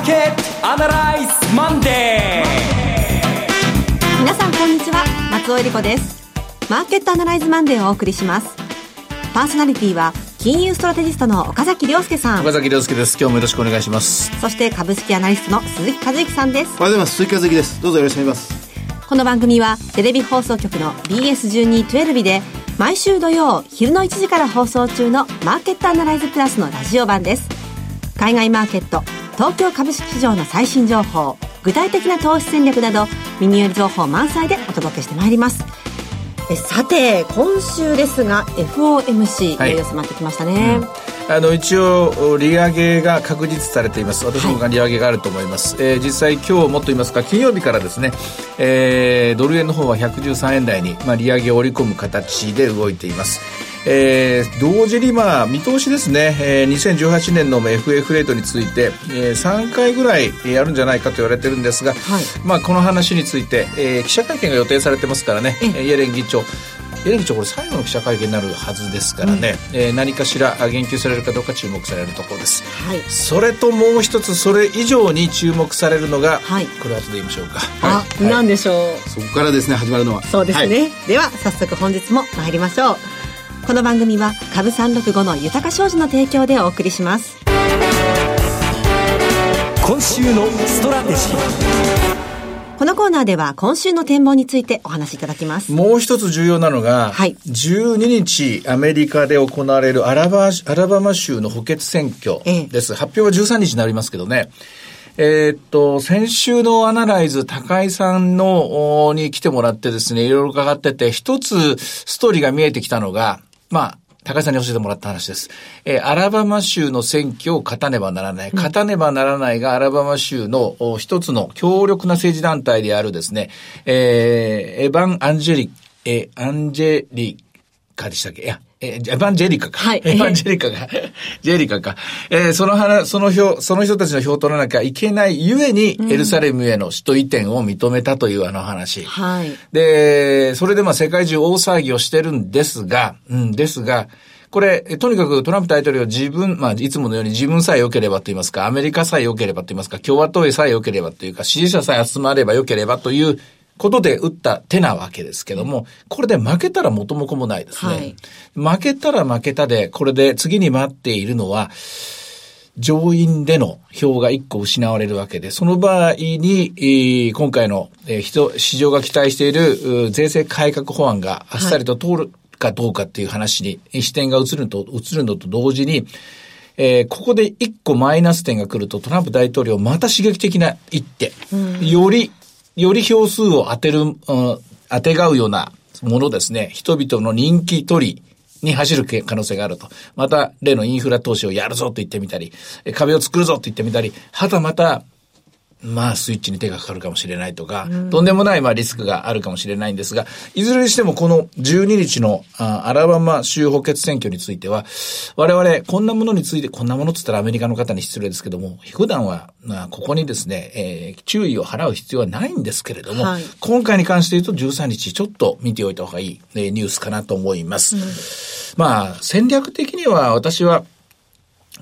ーケットアナライズマンデー。皆さんこんにちは。松尾英里子です。マーケットアナライズマンデーをお送りします。パーソナリティは金融ストラテジストの岡崎良介さん。岡崎良介です。今日もよろしくお願いします。そして株式アナリストの鈴木一之さんです。おはようございます鈴木一之です。どうぞよろしくお願いします。この番組はテレビ放送局の BS1212 で毎週土曜昼の1時から放送中のマーケットアナライズプラスのラジオ版です。海外マーケット東京株式市場の最新情報具体的な投資戦略など耳寄り情報満載でお届けしてまいります。えさて今週ですが FOMC、はい、いよいよ迫ってきましたね、うん、あの一応利上げが確実されています。私も利上げがあると思います、はい、えー、実際今日もっと言いますか金曜日からですね、えー、ドル円の方は113円台に、まあ、利上げを織り込む形で動いていますえー、同時にまあ見通しですね、えー、2018年の FF レートについて、えー、3回ぐらいやるんじゃないかと言われてるんですが、はい、まあこの話について、えー、記者会見が予定されてますからね、イエレン議長。エレン議長これ最後の記者会見になるはずですからね、うん、えー、何かしら言及されるかどうか注目されるところです、はい、それともう一つそれ以上に注目されるのが、はい、これ後で言いましょうか。あ、はい、何でしょう。そこからですね始まるのは。そうですね、では早速本日も参りましょうこの番組は株365の豊か商事の提供でお送りします今週のストラテジーこのコーナーでは今週の展望についてお話しいただきます。もう一つ重要なのが、はい、12日アメリカで行われるアラバアラバマ州の補欠選挙です。ええ、発表は13日になりますけどね。えー、っと、先週のアナライズ、高井さんの、に来てもらってですね、いろいろ伺ってて、一つストーリーが見えてきたのが、まあ、高井さんに教えてもらった話です。えー、アラバマ州の選挙を勝たねばならない。勝たねばならないが、アラバマ州の一つの強力な政治団体であるですね、えー、エヴァン・アンジェリ、えー、アンジェリカでしたっけ？いや、えエヴァンジェリカか。はい。エヴァンジェリカが、ジェリカか。えー、その話、その票、その人たちの票を取らなきゃいけないゆえに、エルサレムへの首都移転を認めたというあの話。はい。で、それでまあ世界中大騒ぎをしてるんですが、うん、ですが、これ、とにかくトランプ大統領自分、まあ、いつものように自分さえ良ければと言いますか、アメリカさえ良ければと言いますか、共和党へさえ良ければというか、支持者さえ集まれば良ければということで打った手なわけですけども、これで負けたら元も子もないですね。はい、負けたら負けたで、これで次に待っているのは、上院での票が1個失われるわけで、その場合に、今回の、人、市場が期待している税制改革法案があっさりと通るかどうかっていう話に視点が移るのと、移るのと同時に、えー、ここで1個マイナス点が来るとトランプ大統領また刺激的な一手、よりより票数を当てる、うん、当てがうようなものですね、人々の人気取りに走る可能性があると。また、例のインフラ投資をやるぞと言ってみたり、壁を作るぞと言ってみたり、はたまた、まあ、スイッチに手がかかるかもしれないとか、うん、とんでもない、まあ、リスクがあるかもしれないんですが、いずれにしてもこの12日のあアラバマ州補欠選挙については、我々、こんなものについて、こんなものって言ったらアメリカの方に失礼ですけども、普段は、まあ、ここにですね、えー、注意を払う必要はないんですけれども、はい、今回に関して言うと13日ちょっと見ておいた方がいい、えー、ニュースかなと思います。うん、まあ、戦略的には私は、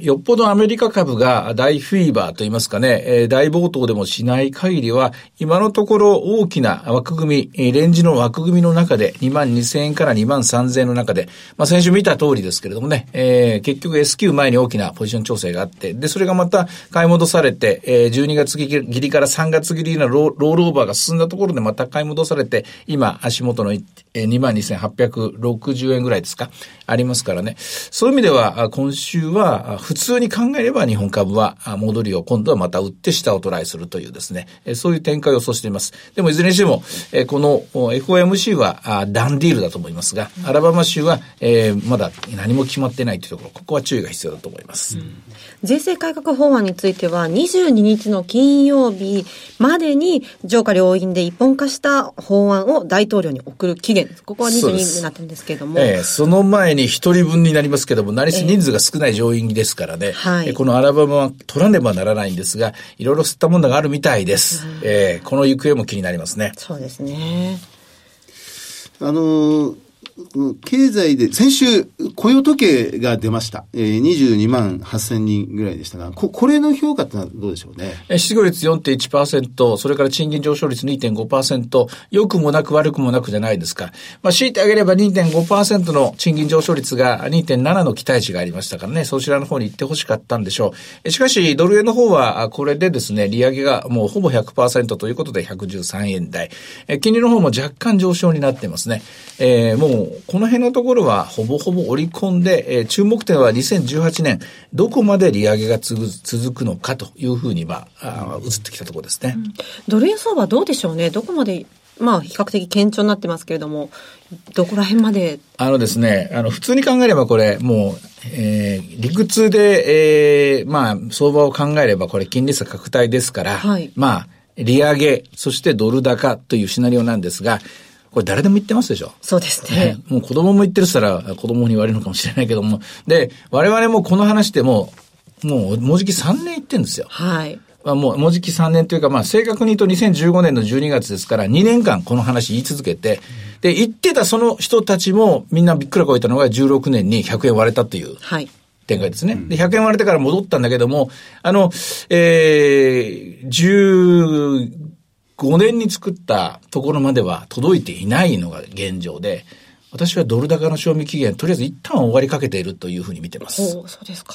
よっぽどアメリカ株が大フィーバーと言いますかね、えー、大暴騰でもしない限りは、今のところ大きな枠組み、レンジの枠組みの中で、2万2000円から2万3000円の中で、まあ先週見た通りですけれどもね、えー、結局 S q 前に大きなポジション調整があって、で、それがまた買い戻されて、えー、12月切りから3月切りのロールオーバーが進んだところでまた買い戻されて、今足元の2万2860円ぐらいですか、ありますからね。そういう意味では、今週は、普通に考えれば日本株は戻りを今度はまた売って下をトライするというですね、そういう展開を予想しています。でもいずれにしても、この FOMC はダンディールだと思いますが、アラバマ州はまだ何も決まってないというところ、ここは注意が必要だと思います。うん、税制改革法案については22日の金曜日までに上下両院で一本化した法案を大統領に送る期限、ここは22日になってるんですけれども。えー、その前に一人分になりますけども、何せ人数が少ない上院ですからね、はい、このアラバマは取らねばならないんですが、いろいろ吸ったものがあるみたいです。うん、えー、この行方も気になりますね。そうですね。あの経済で、先週、雇用時計が出ました。えー、22万8000人ぐらいでしたが、こ、これの評価ってのはどうでしょうね？失業率4.1%、それから賃金上昇率2.5%、良くもなく悪くもなくじゃないですか。まあ、強いてあげれば2.5%の賃金上昇率が2.7の期待値がありましたからね、そちらの方に行ってほしかったんでしょう。しかし、ドル円の方は、これでですね、利上げがもうほぼ100%ということで113円台。金利の方も若干上昇になってますね。えー、もう、この辺のところはほぼほぼ織り込んで、えー、注目点は2018年、どこまで利上げが続くのかというふうには、あ移ってきたところですね、うん、ドル円相場どうでしょうね。どこまでまあ、比較的堅調になってますけれども、どこら辺まで？あのですね、あの、普通に考えればこれ、もう、えー、理屈で、えー、まあ、相場を考えればこれ金利差拡大ですから、はい、まあ、利上げ、そしてドル高というシナリオなんですが、これ誰でも言ってますでしょ？そうですね。もう子供も言ってるったら子供に言われるのかもしれないけども。で、我々もこの話でも、もう、もうじき3年言ってるんですよ。はい。まあ、もう、もうじき3年というか、まあ、正確に言うと2015年の12月ですから、2年間この話言い続けて、で、言ってたその人たちもみんなびっくらこいたのが16年に100円割れたという。はい。展開ですね。で、100円割れてから戻ったんだけども、あの、えー、15年に作ったところまでは届いていないのが現状で、私はドル高の賞味期限、とりあえず一旦終わりかけているというふうに見てます。おそうですか。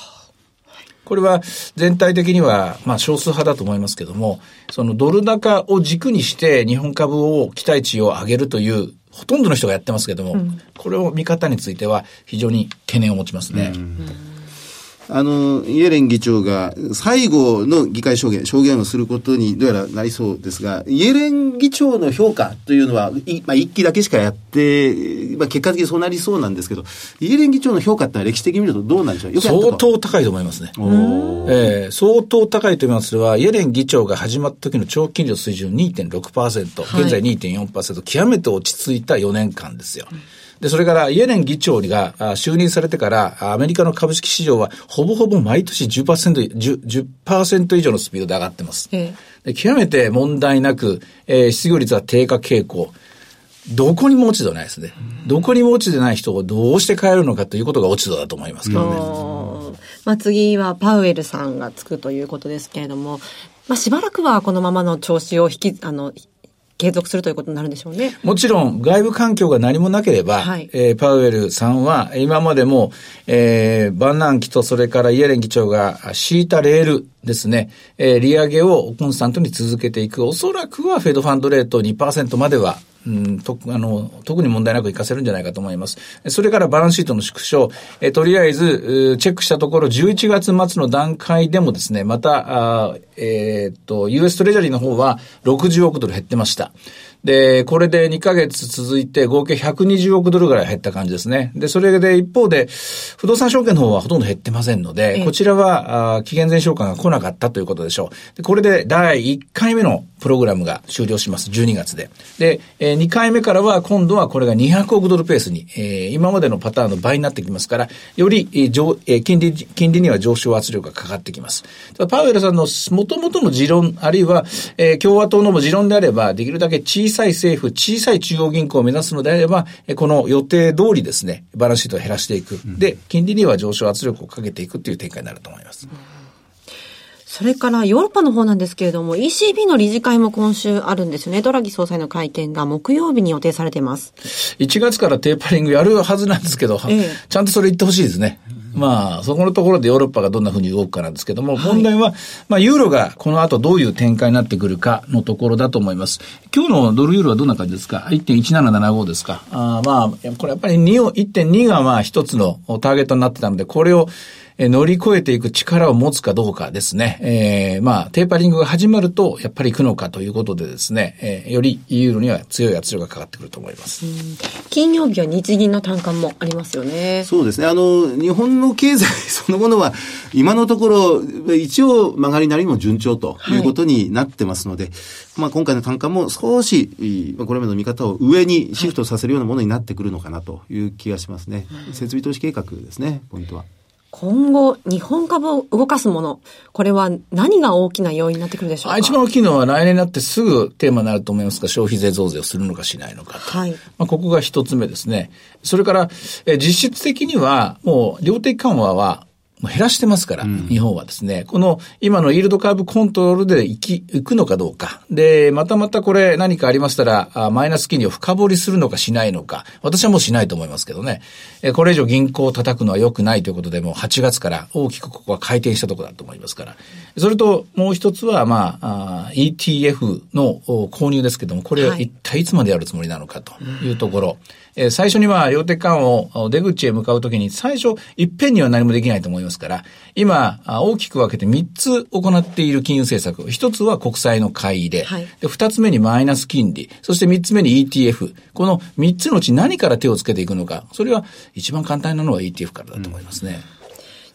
これは全体的には、まあ少数派だと思いますけども、そのドル高を軸にして日本株を期待値を上げるというほとんどの人がやってますけども、うん、これを見方については非常に懸念を持ちますね。うんあの、イエレン議長が最後の議会証言、証言をすることにどうやらなりそうですが、イエレン議長の評価というのは、まあ、一期だけしかやって、まあ、結果的にそうなりそうなんですけど、イエレン議長の評価ってのは歴史的に見るとどうなんでしょう？相当高いと思いますね。えー、相当高いと思います。は、イエレン議長が始まった時の長期金利の水準2.6%、現在2.4%、極めて落ち着い。た4年間です。よ。うんで、それからイエレン議長が就任されてから、アメリカの株式市場はほぼほぼ毎年10%、10%, 10以上のスピードで上がってます。で極めて問題なく、えー、失業率は低下傾向。どこにも落ち度ないですね。どこにも落ち度ない人をどうして変えるのかということが落ち度だと思いますけどね。まあ、次はパウエルさんがつくということですけれども、まあ、しばらくはこのままの調子を引き、あの、継続するということになるんでしょうね。もちろん、外部環境が何もなければ、はい、えー、パウエルさんは、今までも、えー、バンナン期とそれからイエレン議長が敷いたレールですね、えー、利上げをコンスタントに続けていく。おそらくはフェドファンドレート2%まではうん、とあの特に問題なく活かせるんじゃないかと思います。それからバランスシートの縮小、えとりあえず、チェックしたところ、11月末の段階でもですね、また、あえー、っと、US トレジャリーの方は60億ドル減ってました。で、これで2ヶ月続いて合計120億ドルぐらい減った感じですね。で、それで一方で、不動産証券の方はほとんど減ってませんので、こちらは、あ期限前償還が来なかったということでしょう。でこれで第1回目のプログラムが終了します。12月で。で、えー、2回目からは今度はこれが200億ドルペースに、えー、今までのパターンの倍になってきますから、より、えー上えー、金利、金利には上昇圧力がかかってきます。パウエルさんの元々の持論、あるいは、えー、共和党の持論であれば、できるだけ小さい政府、小さい中央銀行を目指すのであれば、この予定通りですね、バランスシートを減らしていく。で、金利には上昇圧力をかけていくという展開になると思います。それからヨーロッパの方なんですけれども、ECB の理事会も今週あるんですよね。ドラギ総裁の会見が木曜日に予定されています。1月からテーパリングやるはずなんですけど、ええ、ちゃんとそれ言ってほしいですね。まあ、そこのところでヨーロッパがどんなふうに動くかなんですけども、問題は、まあ、ユーロがこの後どういう展開になってくるかのところだと思います。今日のドルユーロはどんな感じですか ?1.1775 ですか？あまあ、これやっぱり2を、1.2がまあ一つのターゲットになってたので、これをえ乗り越えていく力を持つかどうかですね。えー、まあ、テーパリングが始まると、やっぱり行くのかということでですね、えー、よりユーロには強い圧力がかかってくると思います。金曜日は日銀の単価もありますよね。そうですね。あの、日本の経済 そのものは、今のところ、一応曲がりなりも順調ということになってますので、はい、まあ、今回の単価も少し、これまでの見方を上にシフトさせるようなものになってくるのかなという気がしますね。設備投資計画ですね、ポイントは。今後、日本株を動かすもの、これは何が大きな要因になってくるでしょうか？一番大きいのは来年になってすぐテーマになると思いますが、消費税増税をするのかしないのかと。はい。まあ、ここが一つ目ですね。それから、え実質的には、もう量的緩和は減らしてますから、うん、日本はですね、この今のイールドカーブコントロールで行き、行くのかどうか。で、またまたこれ何かありましたら、あマイナス金利を深掘りするのかしないのか。私はもうしないと思いますけどね。えこれ以上銀行を叩くのは良くないということで、もう8月から大きくここは回転したところだと思いますから。それともう一つは、まあ、あ ETF の購入ですけども、これ一体いつまでやるつもりなのかというところ。はいえー、最初には量的緩和を出口へ向かうときに最初いっぺんには何もできないと思いますから、今大きく分けて3つ行っている金融政策。1つは国債の買い入れ。はい、で2つ目にマイナス金利。そして3つ目に ETF。この3つのうち何から手をつけていくのか。それは一番簡単なのは ETF からだと思いますね。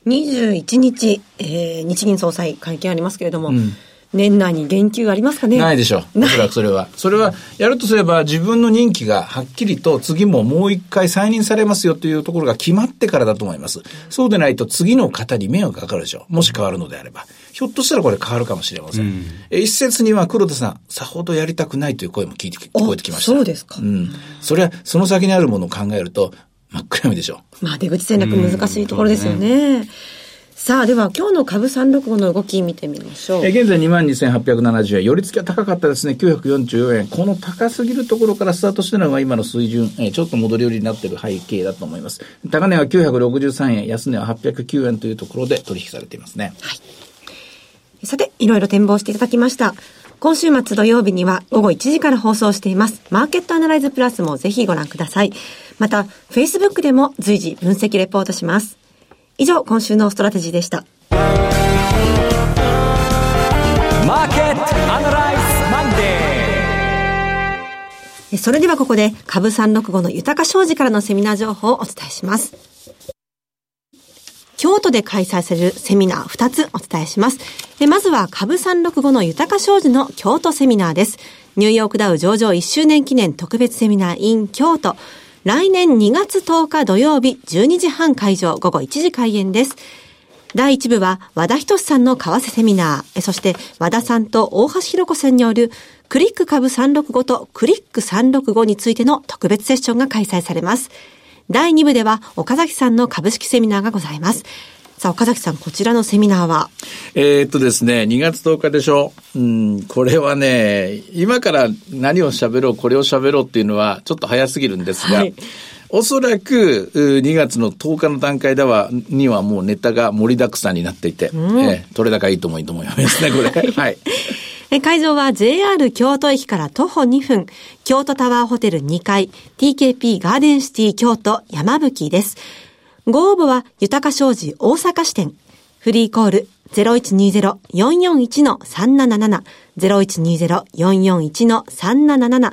うん、21日、えー、日銀総裁会見ありますけれども、うん年内に言及ありますかね？ないでしょう。おそらくそれは。それは、やるとすれば自分の任期がはっきりと次ももう一回再任されますよというところが決まってからだと思います。そうでないと次の方に迷惑かかるでしょう。もし変わるのであれば。ひょっとしたらこれ変わるかもしれません。うん、一説には黒田さん、さほどやりたくないという声も聞いて、聞こえてきました。そうですか。うん。それは、その先にあるものを考えると、真っ暗闇でしょう。まあ出口戦略難しいところですよね。さあ、では今日の株365の動き見てみましょう。え現在22,870円。寄り付きは高かったですね。944円。この高すぎるところからスタートしてるのが今の水準、えちょっと戻り売りになっている背景だと思います。高値は963円、安値は809円というところで取引されていますね。はい。さて、いろいろ展望していただきました。今週末土曜日には午後1時から放送しています。マーケットアナライズプラスもぜひご覧ください。また、Facebook でも随時分析レポートします。以上、今週のストラテジーでした。マーケットアナライズマンデーそれではここで、株365の豊商事からのセミナー情報をお伝えします。京都で開催されるセミナー2つお伝えします。まずは株365の豊商事の京都セミナーです。ニューヨークダウ上場1周年記念特別セミナー in 京都。来年2月10日土曜日12時半会場午後1時開演です。第1部は和田仁さんの為替セミナー、そして和田さんと大橋弘子さんによるクリック株365とクリック365についての特別セッションが開催されます。第2部では岡崎さんの株式セミナーがございます。さあ、岡崎さん、こちらのセミナーは？えー、っとですね、2月10日でしょ。うん、これはね、今から何を喋ろう、これを喋ろうっていうのは、ちょっと早すぎるんですが、はいおそらく、2月の10日の段階では、にはもうネタが盛りだくさんになっていて、うん、えー、取れ高いいと思いますね、これ。はい。会場は JR 京都駅から徒歩2分、京都タワーホテル2階、TKP ガーデンシティ京都山吹です。ご応募は、豊か商事大阪支店。フリーコール0120-441-377、0120-441-377。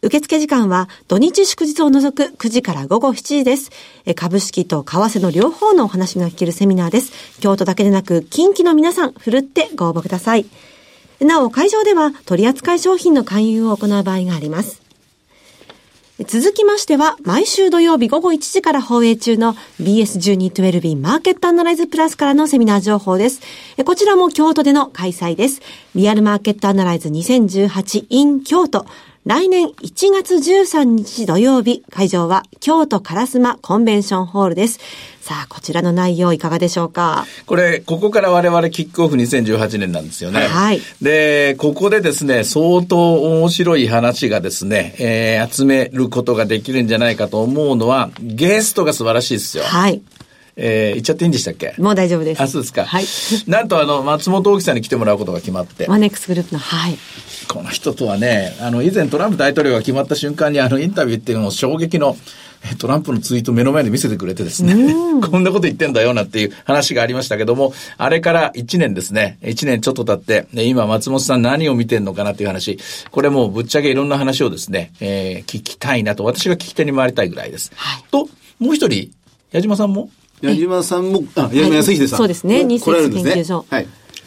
受付時間は土日祝日を除く9時から午後7時です。株式と為替の両方のお話が聞けるセミナーです。京都だけでなく近畿の皆さん、ふるってご応募ください。なお、会場では取扱い商品の勧誘を行う場合があります。続きましては、毎週土曜日午後1時から放映中の BS1212 マーケットアナライズプラスからのセミナー情報です。こちらも京都での開催です。リアルマーケットアナライズ 2018in 京都。来年1月13日土曜日、会場は京都烏丸コンベンションホールです。さあ、こちらの内容いかがでしょうか？これ、ここから我々キックオフ2018年なんですよね。はい。で、ここでですね、相当面白い話がですね、えー、集めることができるんじゃないかと思うのは、ゲストが素晴らしいですよ。はい。えー、言っちゃっていいんでしたっけ？もう大丈夫です。あ、そうですか。はい。なんとあの、松本大木さんに来てもらうことが決まって。マネックスグループの、はい。この人とはね、あの、以前トランプ大統領が決まった瞬間にあの、インタビューっていうのを衝撃の、トランプのツイート目の前で見せてくれてですね、こんなこと言ってんだよなっていう話がありましたけども、あれから1年ですね、1年ちょっと経って、今松本さん何を見てんのかなっていう話、これもうぶっちゃけいろんな話をですね、えー、聞きたいなと、私が聞き手に回りたいぐらいです。はい、と、もう一人、矢島さんも？矢島さんも、あ、矢島康秀さん。そうですね、日清研究所。はい。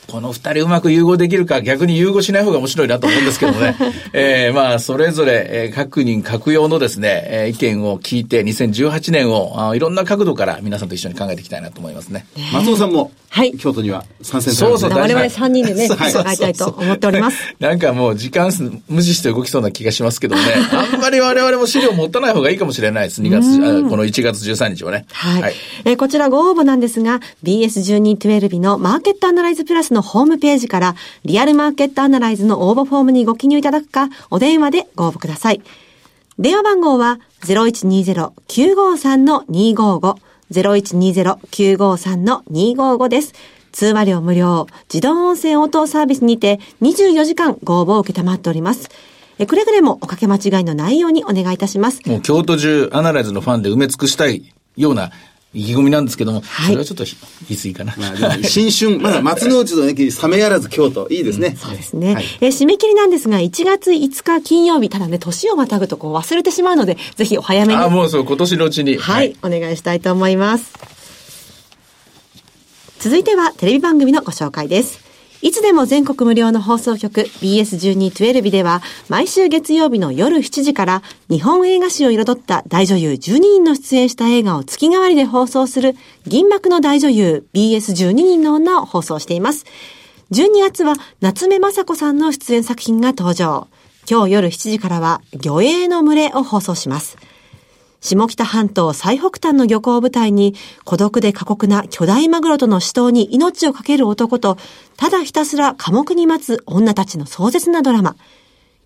この二人うまく融合できるか、逆に融合しない方が面白いなと思うんですけどね。えー、まあ、それぞれ、えー、各人各用のですね、えー、意見を聞いて、2018年をあいろんな角度から皆さんと一緒に考えていきたいなと思いますね。松尾さんも、はい。京都には参戦されそうそう、我々3人でね、伺いたいと思っております。なんかもう時間無視して動きそうな気がしますけどね。あんまり我々も資料持たない方がいいかもしれないです。2月、この1月13日はね。はい。はい、えー、こちらご応募なんですが、BS1212 のマーケットアナライズプラスのホームページから、リアルマーケットアナライズの応募フォームにご記入いただくか、お電話でご応募ください。電話番号は0120-953-255 0120-953-255です。通話料無料、自動音声応答サービスにて24時間ご応募を受けたまっております。え、くれぐれもおかけ間違いのないようにお願いいたします。もう京都中アナライズのファンで埋め尽くしたいような意気込みなんですけども、はい、それはちょっと言い過ぎかな。まあ、新春、まだ松の内の駅、冷めやらず京都、いいですね。そうですね、はい、え。締め切りなんですが、1月5日金曜日、ただね、年をまたぐとこう忘れてしまうので、ぜひお早めに。あ、もうそう、今年のうちに。はい、はい、お願いしたいと思います。続いては、テレビ番組のご紹介です。いつでも全国無料の放送局 BS1212 では毎週月曜日の夜7時から日本映画史を彩った大女優12人の出演した映画を月替わりで放送する銀幕の大女優 BS12 人の女を放送しています。12月は夏目雅子さんの出演作品が登場。今日夜7時からは魚影の群れを放送します。下北半島最北端の漁港を舞台に、孤独で過酷な巨大マグロとの死闘に命を懸ける男と、ただひたすら寡黙に待つ女たちの壮絶なドラマ。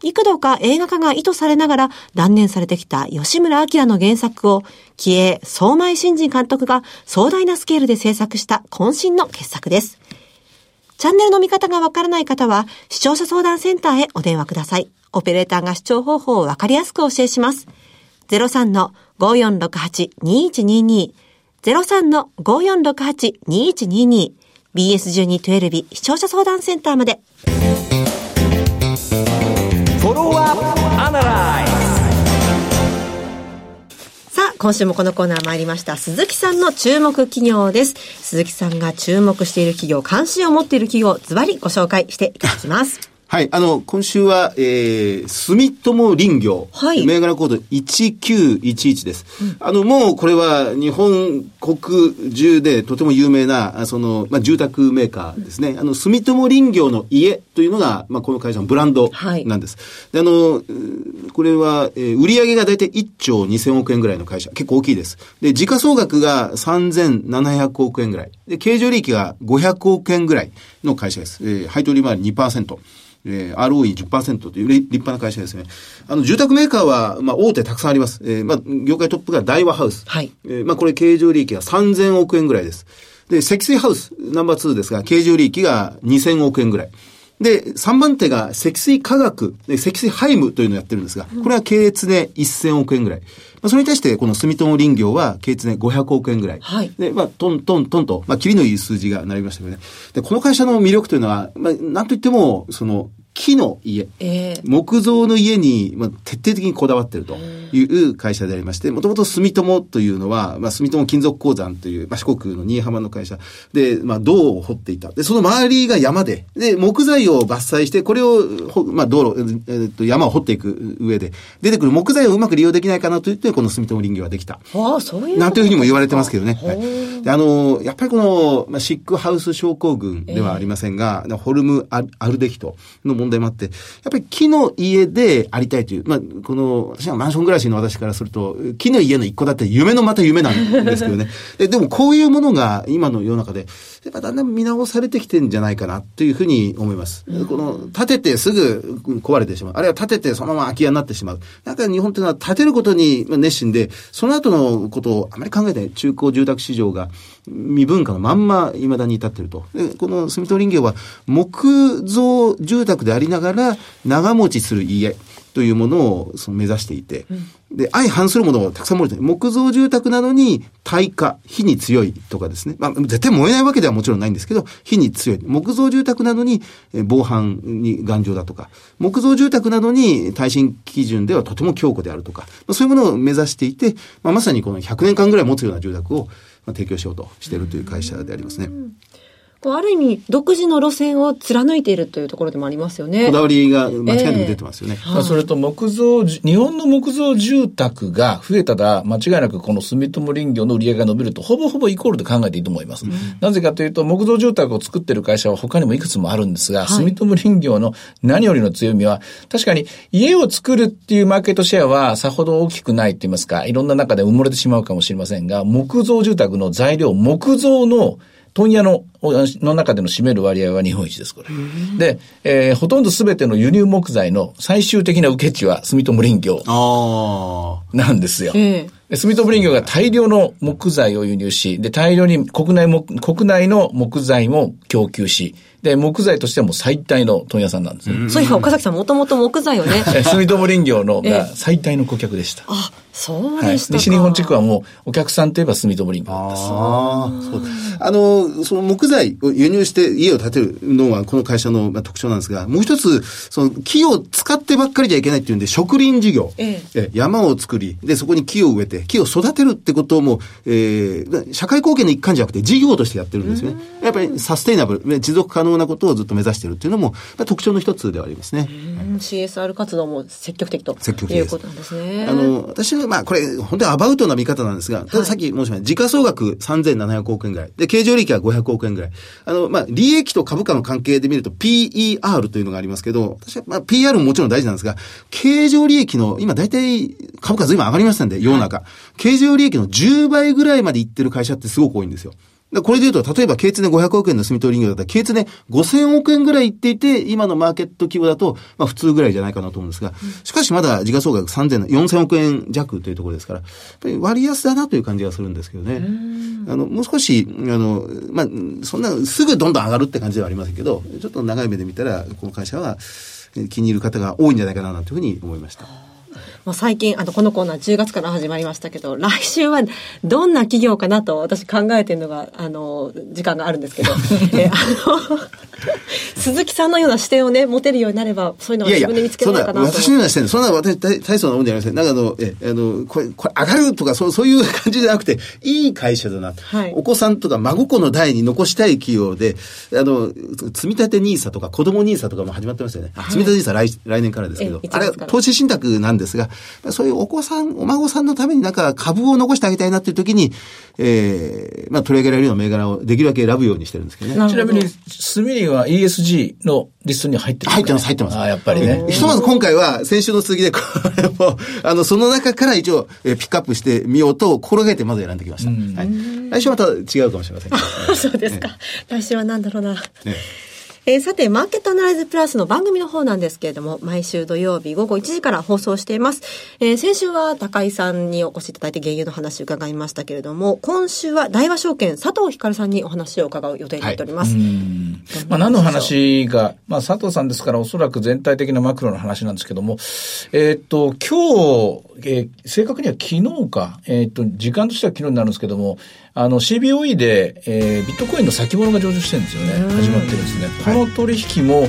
幾度か映画化が意図されながら断念されてきた吉村明の原作を、気鋭相前新人監督が壮大なスケールで制作した渾身の傑作です。チャンネルの見方がわからない方は、視聴者相談センターへお電話ください。オペレーターが視聴方法をわかりやすくお教えします。5468-2122 03-5468-2122 BS1212 視聴者相談センターまで。さあ、今週もこのコーナー参りました。鈴木さんの注目企業です。鈴木さんが注目している企業、関心を持っている企業、ズバリご紹介していただきます。はい。あの、今週は、えー、住友林業。はい。銘柄コード1911です。うん、あの、もうこれは日本国中でとても有名な、その、まあ、住宅メーカーですね。あの、住友林業の家というのが、まあ、この会社のブランドなんです。はい、で、あの、これは、えー、売上が大体1兆2000億円ぐらいの会社。結構大きいです。で、時価総額が3700億円ぐらい。で、経常利益が500億円ぐらいの会社です。えー、配当利回り2%。えー、ROE10% という立派な会社ですね。あの、住宅メーカーは、まあ、大手たくさんあります。えー、まあ、業界トップが大和ハウス。はい。えー、まあ、これ、経常利益が3000億円ぐらいです。で、積水ハウス、ナンバー2ですが、経常利益が2000億円ぐらい。で、3番手が積水化学、積水ハイムというのをやってるんですが、これは経営で1000億円ぐらい。まあ、それに対して、この住友林業は経営で500億円ぐらい。はい。で、まあ、トントントンと、まあ、切りのいい数字がなりましたけどね。で、この会社の魅力というのは、まあ、なんといっても、その、木の家、えー、木造の家に、まあ、徹底的にこだわっているという会社でありまして、もともと住友というのは、まあ、住友金属鉱山という、まあ、四国の新居浜の会社で、まあ、銅を掘っていた。で、その周りが山で、で、木材を伐採して、これを、まあ、道路、えー、っと、山を掘っていく上で、出てくる木材をうまく利用できないかなと言って、この住友林業ができた。ああ、そういうなんというふうにも言われてますけどね。はい、であの、やっぱりこの、まあ、シックハウス症候群ではありませんが、えー、ホルムアルデヒトの問題もあって、やっぱり木の家でありたいという、まあ、この、私はマンション暮らしの私からすると、木の家の一個だって夢のまた夢なんですけどね。ででもこういうものが今の世の中で、やっぱだんだん見直されてきてんじゃないかなというふうに思います。この、建ててすぐ壊れてしまう。あるいは建ててそのまま空き家になってしまう。なんか日本というのは建てることに熱心で、その後のことをあまり考えて中古住宅市場が未文化のまんま未だに至っていると。でこの住友林業は木造住宅でありながら長持ちする家。というものをその目指していて、うん、で、相反するものをたくさん持って木造住宅なのに耐火、火に強いとかですね。まあ、絶対燃えないわけではもちろんないんですけど、火に強い。木造住宅なのに防犯に頑丈だとか、木造住宅なのに耐震基準ではとても強固であるとか、まあ、そういうものを目指していて、まあ、まさにこの100年間ぐらい持つような住宅を提供しようとしているという会社でありますね。こうある意味、独自の路線を貫いているというところでもありますよね。こだわりが間違いなく出てますよね。えー、まあ、それと木造、日本の木造住宅が増えたら、間違いなくこの住友林業の売り上げが伸びると、ほぼほぼイコールで考えていいと思います。うん、なぜかというと、木造住宅を作ってる会社は他にもいくつもあるんですが、はい、住友林業の何よりの強みは、確かに家を作るっていうマーケットシェアはさほど大きくないって言いますか、いろんな中で埋もれてしまうかもしれませんが、木造住宅の材料、木造の問屋のの中での占める割合は日本一です、これ。で、えー、ほとんどすべての輸入木材の最終的な受け地は住友林業なんですよ。住友林業が大量の木材を輸入し、で、大量に国内も、国内の木材も供給し、で、木材としてはもう最大の問屋さんなんですね。そういえば岡崎さんもともと木材をね。住友林業のが最大の顧客でした。あ、そうでした、はい、西日本地区はもうお客さんといえば住友林業です。ああ、そう。あの、その木材を輸入して家を建てるのはこの会社の特徴なんですが、もう一つ、その木を使ってばっかりじゃいけないっていうんで、植林事業。ええ、山を作り、で、そこに木を植えて、木を育てるってことも、えー、社会貢献の一環じゃなくて事業としてやってるんですね。やっぱりサステイナブル、持続可能なことをずっと目指しているっていうのも、特徴の一つではありますね。はい、CSR 活動も積極的と積極的いうことなんですね。あの、私はまあこれ、本当にアバウトな見方なんですが、たださっき申しました、時価総額3700億円ぐらい。で、経常利益は500億円ぐらい。あの、まあ、利益と株価の関係で見ると PER というのがありますけど、私はまあ PR ももちろん大事なんですが、経常利益の、今大体株価随分上がりましたんで、世の中。はい、経常利益の10倍ぐらいまでいってる会社ってすごく多いんですよ。これで言うと、例えば、経常500億円の住友林業だったら、経常5000億円ぐらいいっていて、今のマーケット規模だと、まあ普通ぐらいじゃないかなと思うんですが、しかしまだ時価総額3000、4000億円弱というところですから、やっぱり割安だなという感じがするんですけどね。あの、もう少し、あの、まあ、そんな、すぐどんどん上がるって感じではありませんけど、ちょっと長い目で見たら、この会社は気に入る方が多いんじゃないかな、というふうに思いました。もう最近、あの、このコーナー10月から始まりましたけど、来週はどんな企業かなと私考えてるのが、あの、時間があるんですけど、えあの、鈴木さんのような視点をね、持てるようになれば、そういうのを自分で見つけられるかなと。いやいや私のような視点、そんな私、大層なもんじゃありません。なんかあの、え、あの、これ、これ上がるとか、そう、そういう感じじゃなくて、いい会社だな。はい、お子さんとか孫子の代に残したい企業で、あの、積み立て NISA とか子供 NISA とかも始まってますよね。はい、積み立て NISA 来来年からですけど、あれ、投資信託なんですが、そういうお子さん、お孫さんのためになんか株を残してあげたいなっていう時に、ええー、まあ取り上げられるような銘柄をできるだけ選ぶようにしてるんですけどね。ちなみに、スミリは ESG のリストに入ってる、ね、入ってます、入ってます。あやっぱりね。ひとまず今回は先週の続きで、これも、あの、その中から一応、えー、ピックアップしてみようと心がけてまず選んできました。はい、来週また違うかもしれません。そうですか。来週は何だろうな。ねえー、さて、マーケットアナライズプラスの番組の方なんですけれども、毎週土曜日午後1時から放送しています。えー、先週は高井さんにお越しいただいて原油の話を伺いましたけれども、今週は大和証券佐藤光さんにお話を伺う予定になっております。はい、まあ、何の話が、まあ、佐藤さんですからおそらく全体的なマクロの話なんですけども、えー、っと、今日、えー、正確には昨日か、えー、っと、時間としては昨日になるんですけども、あの CBOE で、えー、ビットコインの先物が上場してるんですよね。始まってるんですね。この取引も、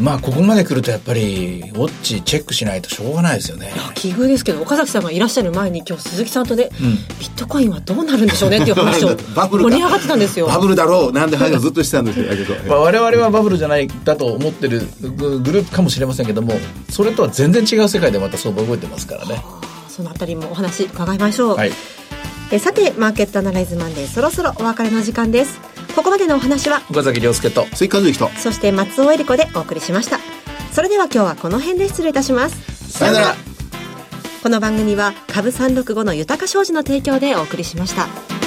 まあ、ここまで来るとやっぱり、ウォッチチェックしないとしょうがないですよね。奇遇ですけど、岡崎さんがいらっしゃる前に、今日鈴木さんとね、うん、ビットコインはどうなるんでしょうねっていう話を盛り上がってたんですよ。バブルだろうなんで話をずっとしてたんですけど。まあ、我々はバブルじゃないだと思ってるグループかもしれませんけども、それとは全然違う世界でまた相場動いてますからね。そのあたりもお話伺いましょう。はいえさてマーケットアナライズマンデーそろそろお別れの時間です。ここまでのお話は岡崎亮介と追加の人そして松尾恵理子でお送りしました。それでは今日はこの辺で失礼いたします。さよなら。この番組は株365の豊か商事の提供でお送りしました。